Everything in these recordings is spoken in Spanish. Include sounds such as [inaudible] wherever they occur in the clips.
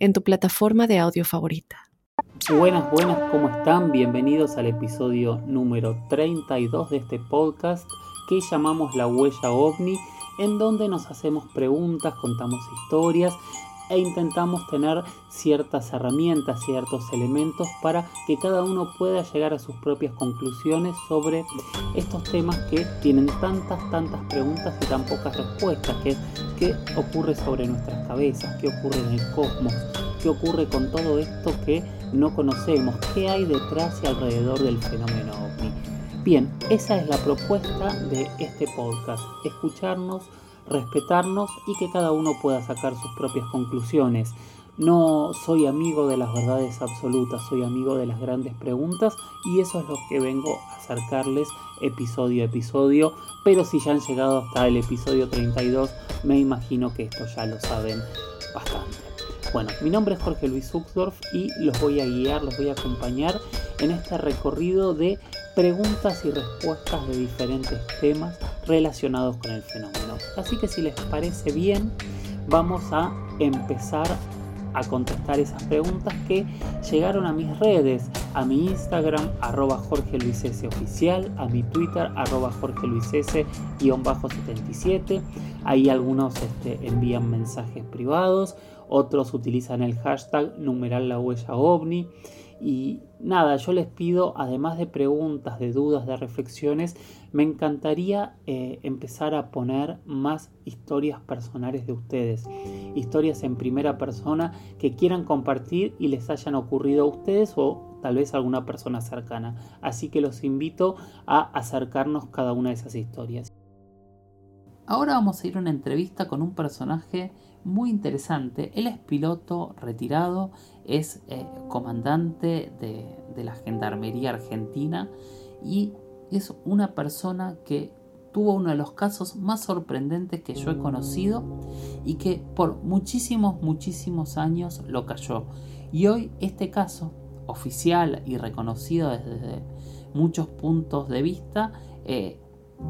en tu plataforma de audio favorita. Buenas, buenas, ¿cómo están? Bienvenidos al episodio número 32 de este podcast que llamamos La Huella OVNI, en donde nos hacemos preguntas, contamos historias e intentamos tener ciertas herramientas, ciertos elementos para que cada uno pueda llegar a sus propias conclusiones sobre estos temas que tienen tantas, tantas preguntas y tan pocas respuestas, que qué ocurre sobre nuestras cabezas, qué ocurre en el cosmos, qué ocurre con todo esto que no conocemos, qué hay detrás y alrededor del fenómeno ovni. Bien, esa es la propuesta de este podcast, escucharnos respetarnos y que cada uno pueda sacar sus propias conclusiones. No soy amigo de las verdades absolutas, soy amigo de las grandes preguntas y eso es lo que vengo a acercarles episodio a episodio. Pero si ya han llegado hasta el episodio 32, me imagino que esto ya lo saben bastante. Bueno, mi nombre es Jorge Luis Uxdorf y los voy a guiar, los voy a acompañar en este recorrido de preguntas y respuestas de diferentes temas relacionados con el fenómeno. Así que si les parece bien, vamos a empezar a contestar esas preguntas que llegaron a mis redes, a mi Instagram, arroba Jorge a mi Twitter, arroba Jorge Luis S 77. Ahí algunos este, envían mensajes privados, otros utilizan el hashtag numeral. Y nada, yo les pido, además de preguntas, de dudas, de reflexiones, me encantaría eh, empezar a poner más historias personales de ustedes, historias en primera persona que quieran compartir y les hayan ocurrido a ustedes o tal vez a alguna persona cercana. Así que los invito a acercarnos cada una de esas historias. Ahora vamos a ir a una entrevista con un personaje muy interesante. Él es piloto retirado, es eh, comandante de, de la Gendarmería Argentina y es una persona que tuvo uno de los casos más sorprendentes que yo he conocido y que por muchísimos, muchísimos años lo cayó. Y hoy este caso, oficial y reconocido desde muchos puntos de vista, eh,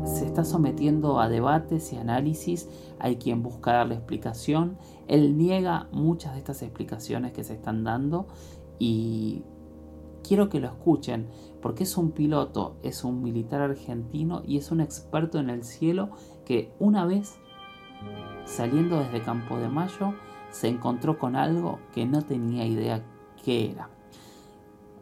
se está sometiendo a debates y análisis, hay quien busca darle explicación, él niega muchas de estas explicaciones que se están dando y quiero que lo escuchen porque es un piloto, es un militar argentino y es un experto en el cielo que una vez saliendo desde Campo de Mayo se encontró con algo que no tenía idea qué era.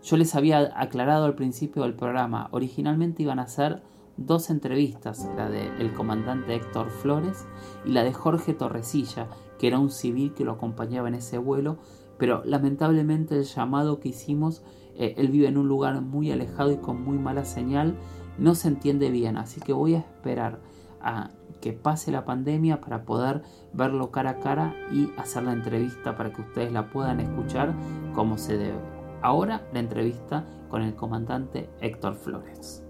Yo les había aclarado al principio del programa, originalmente iban a ser dos entrevistas, la del comandante Héctor Flores y la de Jorge Torresilla, que era un civil que lo acompañaba en ese vuelo, pero lamentablemente el llamado que hicimos, eh, él vive en un lugar muy alejado y con muy mala señal, no se entiende bien, así que voy a esperar a que pase la pandemia para poder verlo cara a cara y hacer la entrevista para que ustedes la puedan escuchar como se debe. Ahora la entrevista con el comandante Héctor Flores.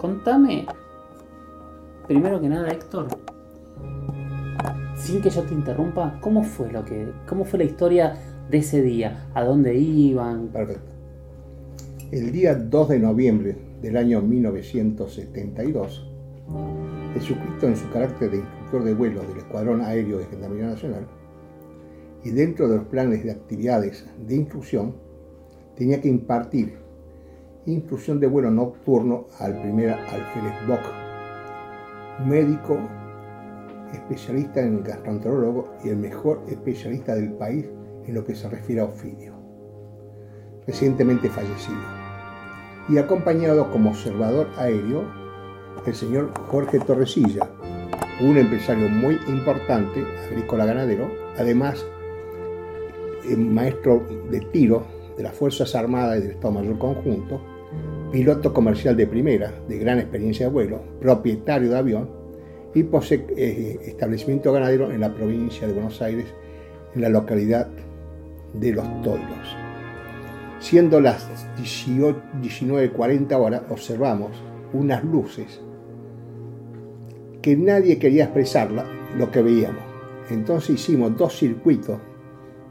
Contame, primero que nada, Héctor, sin que yo te interrumpa, ¿cómo fue lo que, cómo fue la historia de ese día? ¿A dónde iban? Perfecto. El día 2 de noviembre del año 1972, Jesucristo en su carácter de instructor de vuelo del Escuadrón Aéreo de Gendarmería Nacional y dentro de los planes de actividades de instrucción, tenía que impartir instrucción de vuelo nocturno al primer alférez Bock, médico especialista en gastroenterólogo y el mejor especialista del país en lo que se refiere a ofidio, recientemente fallecido, y acompañado como observador aéreo el señor Jorge Torresilla, un empresario muy importante, agrícola ganadero, además eh, maestro de tiro de las Fuerzas Armadas y del Estado Mayor Conjunto, piloto comercial de primera, de gran experiencia de vuelo, propietario de avión y posee eh, establecimiento ganadero en la provincia de Buenos Aires, en la localidad de los toldos. Siendo las 19.40 horas, observamos unas luces que nadie quería expresarla, lo que veíamos. Entonces hicimos dos circuitos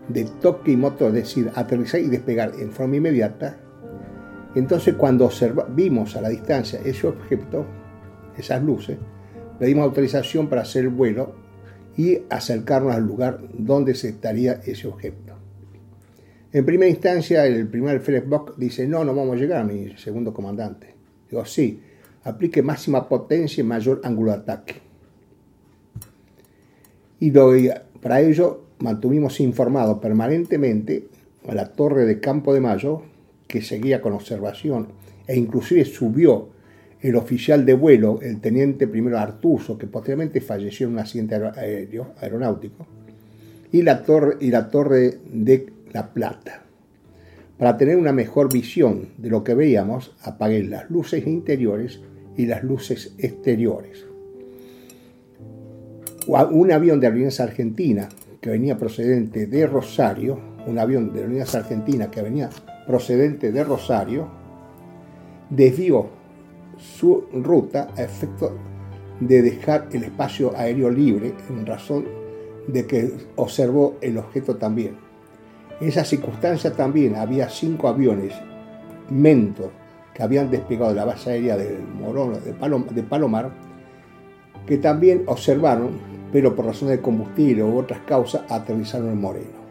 de toque y motor, es decir, aterrizar y despegar en forma inmediata. Entonces cuando vimos a la distancia ese objeto, esas luces, le dimos autorización para hacer el vuelo y acercarnos al lugar donde se estaría ese objeto. En primera instancia, el primer Bock dice, no, no vamos a llegar, mi segundo comandante. Digo, sí, aplique máxima potencia y mayor ángulo de ataque. Y para ello mantuvimos informado permanentemente a la torre de Campo de Mayo, que seguía con observación, e inclusive subió el oficial de vuelo, el teniente primero Artuso, que posteriormente falleció en un accidente aéreo, aeronáutico, y la, torre, y la torre de La Plata. Para tener una mejor visión de lo que veíamos, apagué las luces interiores y las luces exteriores. Un avión de Aerolíneas Argentina que venía procedente de Rosario, un avión de Aerolíneas Argentina que venía procedente de Rosario, desvió su ruta a efecto de dejar el espacio aéreo libre en razón de que observó el objeto también. En esa circunstancia también había cinco aviones Mentor que habían despegado de la base aérea del Morón, de, Palomar, que también observaron, pero por razones de combustible u otras causas, aterrizaron en Moreno.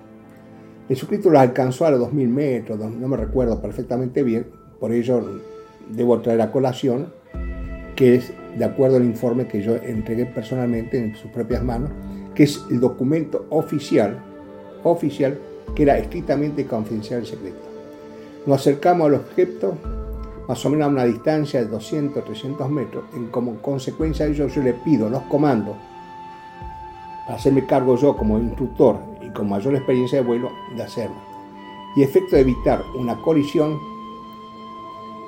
El suscrito los alcanzó a los 2.000 metros, no me recuerdo perfectamente bien, por ello debo traer a colación, que es de acuerdo al informe que yo entregué personalmente en sus propias manos, que es el documento oficial, oficial que era estrictamente confidencial y secreto. Nos acercamos al objeto más o menos a una distancia de 200, 300 metros. En como consecuencia de ello, yo le pido los comandos para hacerme cargo yo como instructor y con mayor experiencia de vuelo de hacerlo. Y efecto de evitar una colisión,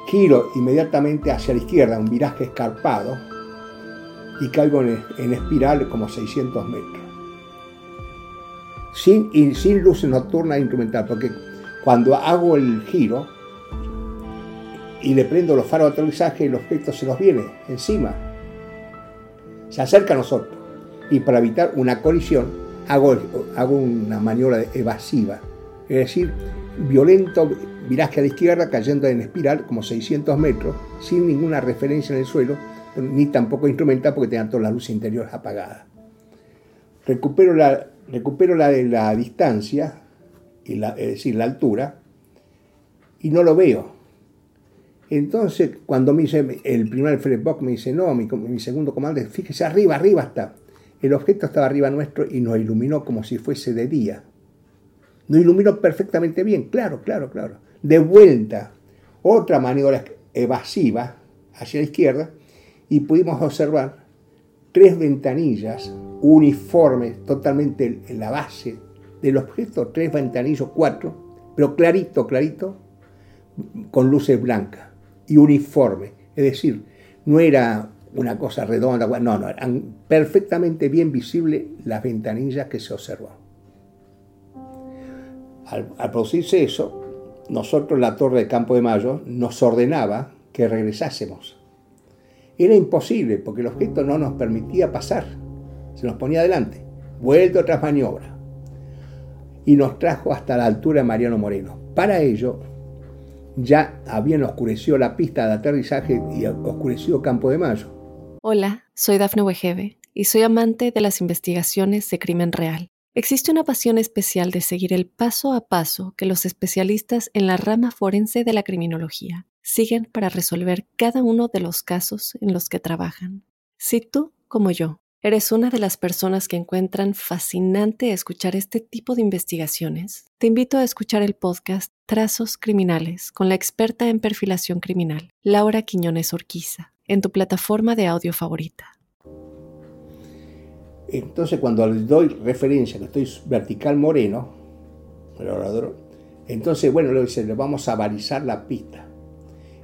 giro inmediatamente hacia la izquierda, un viraje escarpado, y caigo en, espiral como 600 metros. Sin, sin luces nocturnas instrumental, porque cuando hago el giro, y le prendo los faros de aterrizaje y el objeto se nos viene encima. Se acerca a nosotros. Y para evitar una colisión hago, hago una maniobra evasiva. Es decir, violento viraje a la izquierda cayendo en espiral como 600 metros sin ninguna referencia en el suelo ni tampoco instrumental porque tenía todas las luces interiores apagadas. Recupero la, recupero la, la distancia, y la, es decir, la altura, y no lo veo. Entonces, cuando me dice el primer Bock me dice, no, mi, mi, segundo comandante, fíjese, arriba, arriba está. El objeto estaba arriba nuestro y nos iluminó como si fuese de día. Nos iluminó perfectamente bien, claro, claro, claro. De vuelta, otra maniobra evasiva hacia la izquierda y pudimos observar tres ventanillas uniformes totalmente en la base del objeto, tres ventanillos, cuatro, pero clarito, clarito, con luces blancas y uniforme. Es decir, no era una cosa redonda, no, no, eran perfectamente bien visibles las ventanillas que se observó. Al, producirse eso, nosotros, la Torre de Campo de Mayo, nos ordenaba que regresásemos. Era imposible porque el objeto no nos permitía pasar, se nos ponía adelante, vuelto otras maniobras, y nos trajo hasta la altura de Mariano Moreno. Para ello, ya habían oscurecido la pista de aterrizaje y oscurecido Campo de Mayo. Hola, soy Dafne Wegebe y soy amante de las investigaciones de crimen real. Existe una pasión especial de seguir el paso a paso que los especialistas en la rama forense de la criminología siguen para resolver cada uno de los casos en los que trabajan. Si tú, como yo, ¿Eres una de las personas que encuentran fascinante escuchar este tipo de investigaciones? Te invito a escuchar el podcast Trazos Criminales con la experta en perfilación criminal, Laura Quiñones Orquiza, en tu plataforma de audio favorita. Entonces, cuando les doy referencia, que estoy vertical moreno, entonces, bueno, le vamos a balizar la pista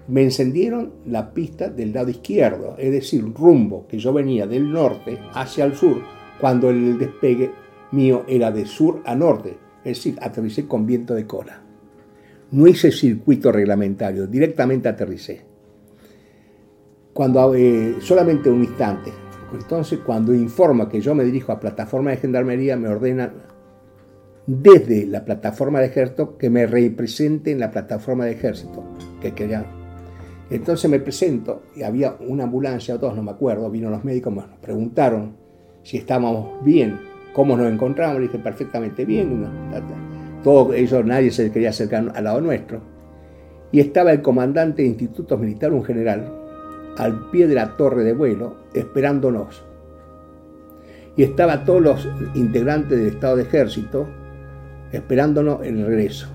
me encendieron la pista del lado izquierdo, es decir, rumbo que yo venía del norte hacia el sur, cuando el despegue mío era de sur a norte, Es decir, aterricé con viento de cola. No hice circuito reglamentario, directamente aterricé. Cuando, eh, solamente un instante. Entonces, cuando informa que yo me dirijo a plataforma de gendarmería, me ordenan desde la plataforma de ejército que me represente en la plataforma de ejército que querían. Entonces me presento y había una ambulancia o dos, no me acuerdo, vino los médicos, nos preguntaron si estábamos bien, cómo nos encontramos, le dije perfectamente bien, todo ellos, nadie se quería acercar al lado nuestro. Y estaba el comandante de institutos militares, un general, al pie de la torre de vuelo, esperándonos. Y estaban todos los integrantes del Estado de Ejército esperándonos el regreso.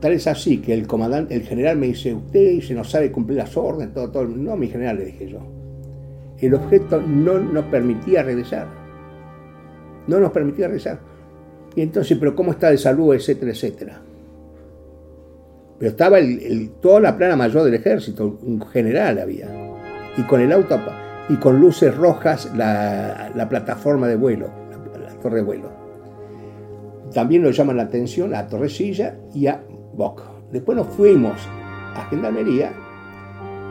Tal es así que el comandante, el general me dice, usted se no sabe cumplir las órdenes, todo, todo. No, mi general, le dije yo. El objeto no nos permitía regresar. No nos permitía regresar. Y entonces, pero ¿cómo está de salud, etcétera, etcétera? Pero estaba el, toda la plana mayor del ejército, un general había. Y con el auto y con luces rojas la, plataforma de vuelo, la, torre de vuelo. También nos llaman la atención a Torrecilla y a Después nos fuimos a Gendarmería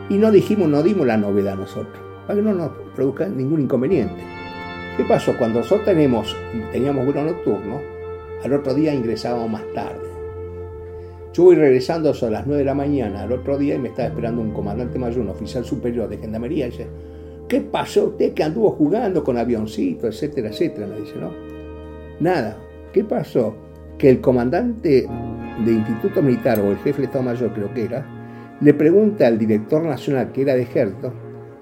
y no dijimos, no dimos la novedad nosotros, para que no nos produzca ningún inconveniente. ¿Qué pasó? Cuando nosotros teníamos vuelo nocturno, al otro día ingresábamos más tarde. Yo voy regresando a las 9 de la mañana al otro día y me estaba esperando un comandante mayor, un oficial superior de gendarmería. Y dice, ¿qué pasó usted que anduvo jugando con avioncito, etcétera, etcétera? Me dice, ¿no? Nada. ¿Qué pasó? Que el comandante de Instituto Militar o el jefe de Estado Mayor, creo que era, le pregunta al director nacional, que era de ejército,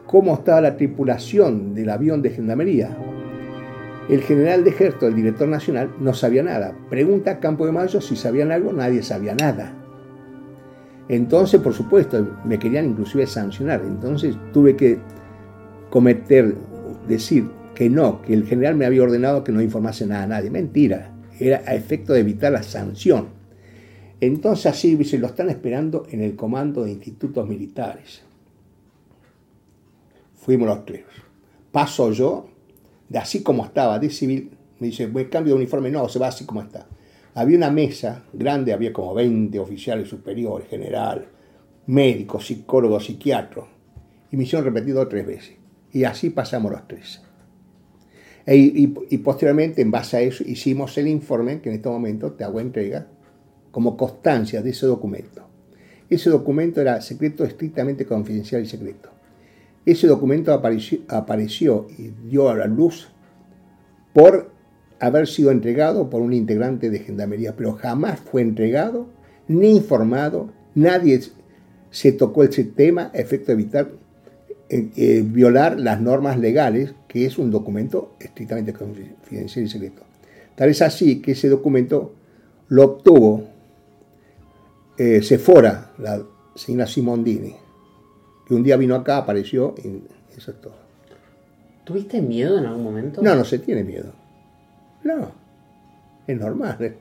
cómo estaba la tripulación del avión de gendarmería. El general de ejército, el director nacional, no sabía nada. Pregunta a Campo de Mayo si sabían algo, nadie sabía nada. Entonces, por supuesto, me querían inclusive sancionar. Entonces tuve que cometer, decir que no, que el general me había ordenado que no informase nada a nadie. Mentira, era a efecto de evitar la sanción. Entonces así se lo están esperando en el comando de institutos militares. Fuimos los tres. Paso yo, de así como estaba, de civil, me dice, voy cambio de uniforme, no, se va así como está. Había una mesa grande, había como 20 oficiales superiores, general, médicos, psicólogos, psiquiatros. Y me hicieron repetido tres veces. Y así pasamos los tres. E, y, y, posteriormente, en base a eso, hicimos el informe que en este momento te hago entrega como constancia de ese documento. Ese documento era secreto estrictamente confidencial y secreto. Ese documento apareció, y dio a la luz por haber sido entregado por un integrante de Gendarmería, pero jamás fue entregado ni informado, nadie se tocó ese tema a efecto de evitar eh, eh, violar las normas legales, que es un documento estrictamente confidencial y secreto. Tal es así que ese documento lo obtuvo eh, Sephora, la señora Simondini, que un día vino acá, apareció y eso es todo. ¿Tuviste miedo en algún momento? No, no se tiene miedo. No, es normal. ¿eh?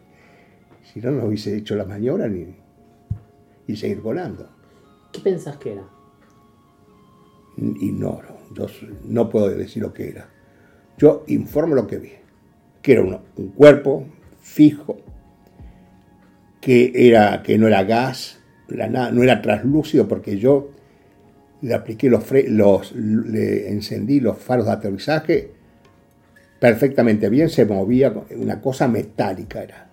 Si no, no hubiese hecho la maniobra ni, y seguir volando. ¿Qué pensás que era? Ignoro, yo no puedo decir lo que era. Yo informo lo que vi, que era un cuerpo fijo, que, era, que no era gas, no era translúcido porque yo le apliqué los, los le encendí los faros de aterrizaje perfectamente bien, se movía una cosa metálica era.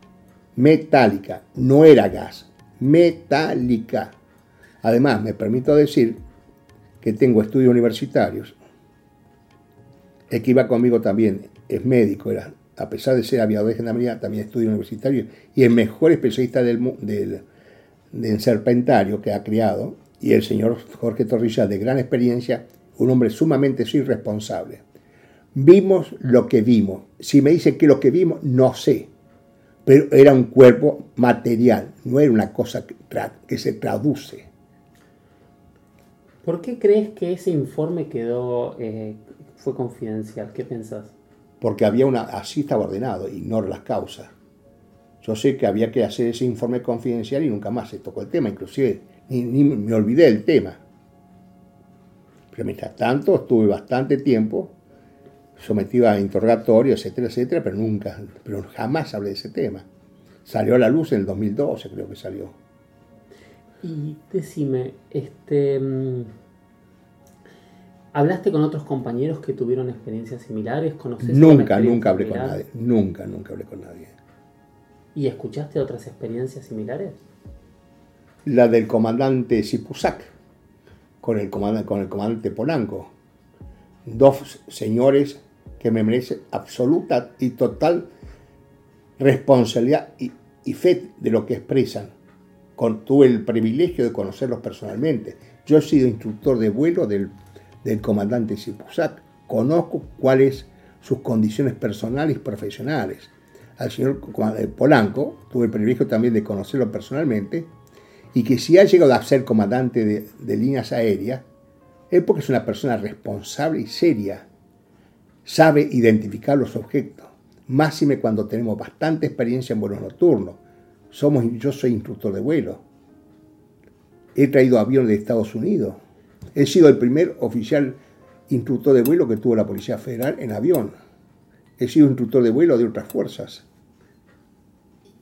Metálica, no era gas, metálica. Además, me permito decir que tengo estudios universitarios. El que iba conmigo también es médico, era, a pesar de ser aviador de gendarmería, también estudio universitario y el mejor especialista del, del, del serpentario que ha criado y el señor Jorge Torrilla, de gran experiencia, un hombre sumamente irresponsable. Vimos lo que vimos. Si me dicen que lo que vimos, no sé. Pero era un cuerpo material, no era una cosa que, se traduce. ¿Por qué crees que ese informe quedó, eh, fue confidencial? ¿Qué pensás? Porque había una, así estaba ordenado, ignoro las causas. Yo sé que había que hacer ese informe confidencial y nunca más se tocó el tema, inclusive ni, me olvidé del tema. Pero mientras tanto estuve bastante tiempo sometido a interrogatorio, etcétera, etcétera, pero nunca, pero jamás hablé de ese tema. Salió a la luz en el 2012, creo que salió. Y decime, este, mm, ¿hablaste con otros compañeros que tuvieron experiencias similares? ¿Conoces nunca, nunca hablé con nadie. Nunca, nunca hablé con nadie. ¿Y escuchaste otras experiencias similares? La del comandante Sipusak, con el comandante, con el comandante Polanco. Dos señores que me merecen absoluta y total responsabilidad y, fe de lo que expresan. Con, tuve el privilegio de conocerlos personalmente. Yo he sido instructor de vuelo del, del comandante Sipusak. Conozco cuáles sus condiciones personales y profesionales. Al señor Polanco tuve el privilegio también de conocerlo personalmente y que si ha llegado a ser comandante de, de líneas aéreas es porque es una persona responsable y seria. Sabe identificar los objetos máxime cuando tenemos bastante experiencia en vuelos nocturnos. Somos, yo soy instructor de vuelo. He traído aviones de Estados Unidos. He sido el primer oficial instructor de vuelo que tuvo la Policía Federal en avión. He sido instructor de vuelo de otras fuerzas.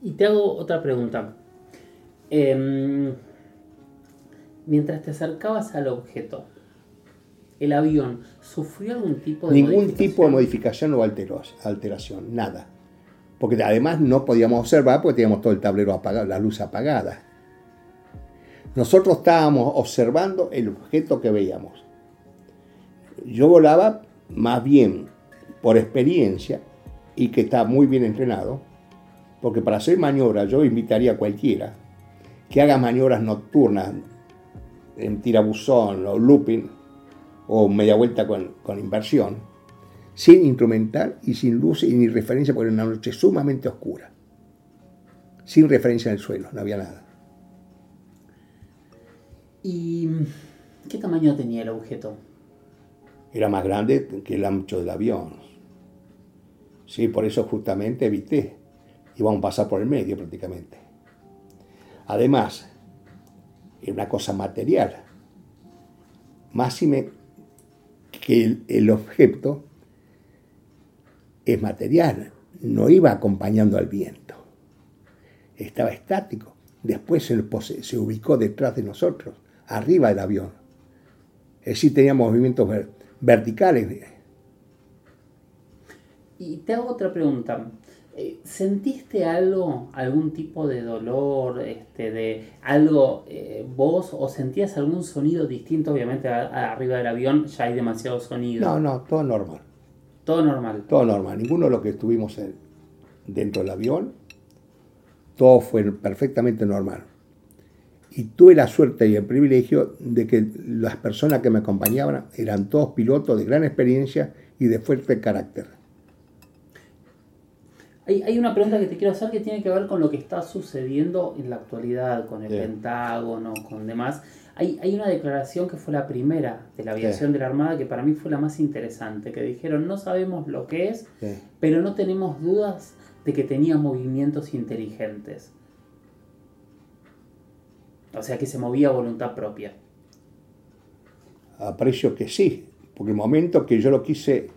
Y te hago otra pregunta. Em, mientras te acercabas al objeto, el avión sufrió algún tipo de Ningún tipo de modificación o alteración, nada. Porque además no podíamos observar porque teníamos todo el tablero apagado, la luz apagada. Nosotros estábamos observando el objeto que veíamos. Yo volaba más bien por experiencia y que está muy bien entrenado, porque para hacer maniobras yo invitaría a cualquiera que haga maniobras nocturnas en tirabuzón o looping o media vuelta con, inversión, sin instrumental y sin luz y ni referencia, porque era una noche sumamente oscura, sin referencia en el suelo, no había nada. ¿Y qué tamaño tenía el objeto? Era más grande que el ancho del avión. Sí, por eso justamente evité. Íbamos a pasar por el medio prácticamente. Además, era una cosa material. Máxime que el, objeto es material, no iba acompañando al viento, estaba estático. Después se, se ubicó detrás de nosotros, arriba del avión. Es decir, tenía movimientos verticales. Y te hago otra pregunta. Eh, ¿Sentiste algo, algún tipo de dolor, este, de algo eh, vos o sentías algún sonido distinto? Obviamente arriba del avión ya hay demasiado sonido. No, no, todo normal. Todo normal. Todo normal. Ninguno de los que estuvimos dentro del avión, todo fue perfectamente normal. Y tuve la suerte y el privilegio de que las personas que me acompañaban eran todos pilotos de gran experiencia y de fuerte carácter. Hay, una pregunta que te quiero hacer que tiene que ver con lo que está sucediendo en la actualidad, con el Pentágono, con demás. Hay, hay, una declaración que fue la primera de la aviación de la Armada que para mí fue la más interesante, que dijeron no sabemos lo que es, pero no tenemos dudas de que tenía movimientos inteligentes. O sea que se movía a voluntad propia. Aprecio que sí, porque el momento que yo lo quise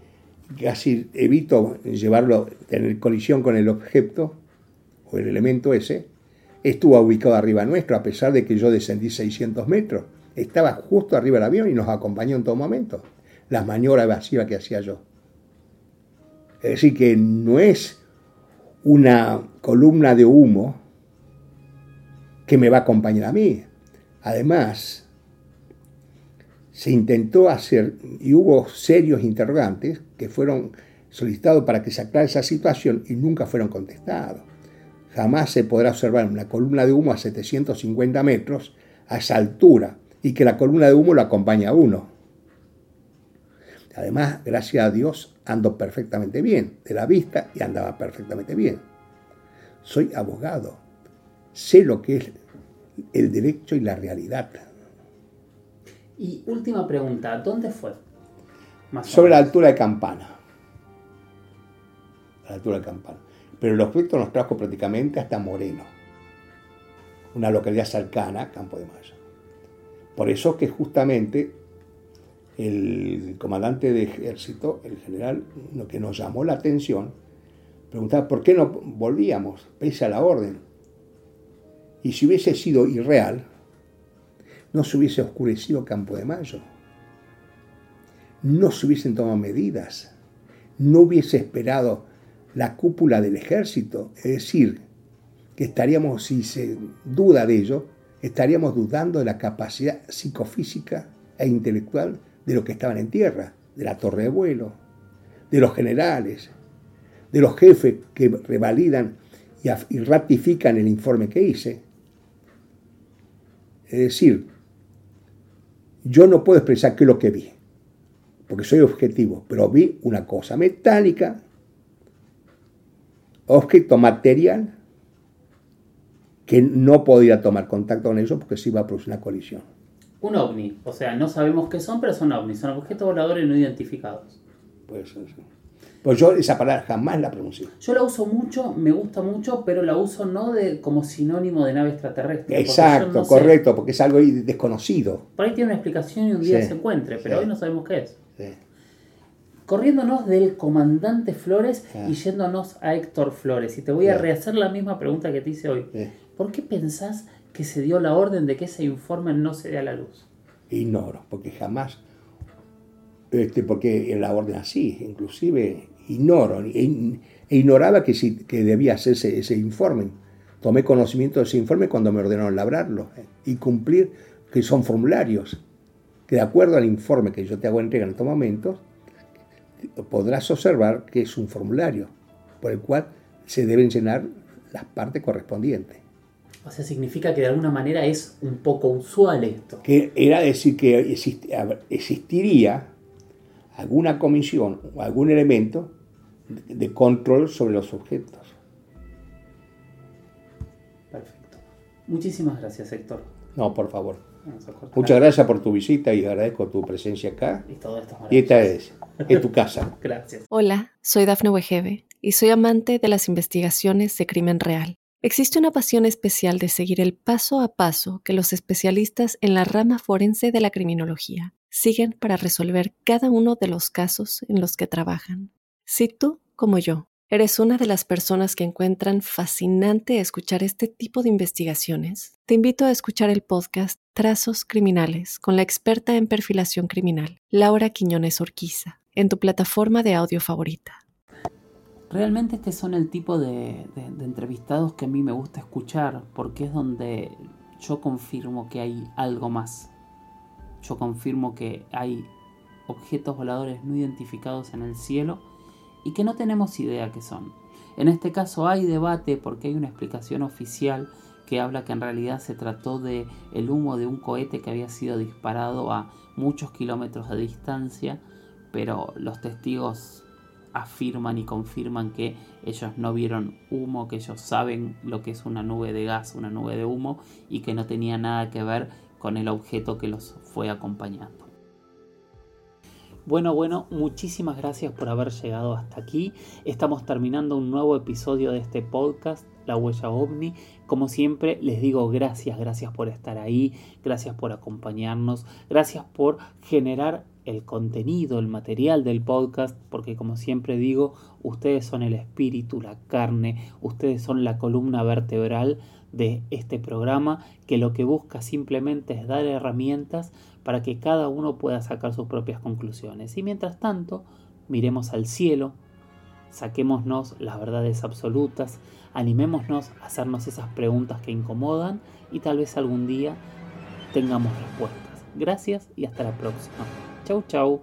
casi evito llevarlo, tener colisión con el objeto o el elemento ese, estuvo ubicado arriba nuestro, a pesar de que yo descendí 600 metros. Estaba justo arriba del avión y nos acompañó en todo momento. Las maniobras evasivas que hacía yo. Es decir, que no es una columna de humo que me va a acompañar a mí. Además, se intentó hacer y hubo serios interrogantes que fueron solicitados para que se aclare esa situación y nunca fueron contestados. Jamás se podrá observar una columna de humo a 750 metros a esa altura y que la columna de humo lo acompaña a uno. Además, gracias a Dios, ando perfectamente bien de la vista y andaba perfectamente bien. Soy abogado, sé lo que es el derecho y la realidad. Y última pregunta, ¿dónde fue? Sobre la altura de Campana. A la altura de Campana. Pero el objeto nos trajo prácticamente hasta Moreno, una localidad cercana, Campo de Mayo. Por eso que justamente el comandante de ejército, el general, lo que nos llamó la atención, preguntaba por qué no volvíamos, pese a la orden. Y si hubiese sido irreal, no se hubiese oscurecido Campo de Mayo, no se hubiesen tomado medidas, no hubiese esperado la cúpula del ejército, es decir, que estaríamos, si se duda de ello, estaríamos dudando de la capacidad psicofísica e intelectual de los que estaban en tierra, de la torre de vuelo, de los generales, de los jefes que revalidan y, ratifican el informe que hice. Es decir, yo no puedo expresar qué es lo que vi, porque soy objetivo, pero vi una cosa metálica, objeto material, que no podía tomar contacto con ellos porque se iba a producir una colisión. Un ovni, o sea, no sabemos qué son, pero son ovnis, son objetos voladores no identificados. Pues, pues yo esa palabra jamás la pronuncio. Yo la uso mucho, me gusta mucho, pero la uso no de, como sinónimo de nave extraterrestre. Exacto, correcto, porque es algo desconocido. Por ahí tiene una explicación y un día se encuentre, pero hoy no sabemos qué es. Corriéndonos del comandante Flores y yéndonos a Héctor Flores. Y te voy a rehacer la misma pregunta que te hice hoy. ¿Por qué pensás que se dio la orden de que ese informe no se dé a la luz? Ignoro, porque jamás, este, porque en la orden así, inclusive ignoro, e, ignoraba que, que debía hacerse ese informe. Tomé conocimiento de ese informe cuando me ordenaron labrarlo eh, y cumplir, que son formularios, que de acuerdo al informe que yo te hago entrega en estos momentos, podrás observar que es un formulario por el cual se deben llenar las partes correspondientes. O sea, significa que de alguna manera es un poco usual esto. Que era decir que existiría alguna comisión o algún elemento de control sobre los objetos. Perfecto. Muchísimas gracias, Héctor. No, por favor. Muchas gracias por tu visita y agradezco tu presencia acá. Y todo esto Y esta es, es tu casa. [laughs] gracias. Hola, soy Dafne Wegebe y soy amante de las investigaciones de crimen real. Existe una pasión especial de seguir el paso a paso que los especialistas en la rama forense de la criminología siguen para resolver cada uno de los casos en los que trabajan. Si tú, como yo, eres una de las personas que encuentran fascinante escuchar este tipo de investigaciones, te invito a escuchar el podcast Trazos Criminales con la experta en perfilación criminal, Laura Quiñones Orquiza, en tu plataforma de audio favorita. Realmente este son el tipo de, entrevistados que a mí me gusta escuchar porque es donde yo confirmo que hay algo más. Yo confirmo que hay objetos voladores no identificados en el cielo y que no tenemos idea qué son. En este caso hay debate porque hay una explicación oficial que habla que en realidad se trató de el humo de un cohete que había sido disparado a muchos kilómetros de distancia, pero los testigos afirman y confirman que ellos no vieron humo, que ellos saben lo que es una nube de gas, una nube de humo y que no tenía nada que ver con el objeto que los fue acompañando. Bueno, bueno, muchísimas gracias por haber llegado hasta aquí. Estamos terminando un nuevo episodio de este podcast, La Huella OVNI. Como siempre, les digo gracias, gracias por estar ahí, gracias por acompañarnos, gracias por generar el contenido, el material del podcast, porque como siempre digo, ustedes son el espíritu, la carne, ustedes son la columna vertebral de este programa que lo que busca simplemente es dar herramientas para que cada uno pueda sacar sus propias conclusiones. Y mientras tanto, miremos al cielo, saquémonos las verdades absolutas, animémonos a hacernos esas preguntas que incomodan y tal vez algún día tengamos respuestas. Gracias y hasta la próxima. Chau, chau.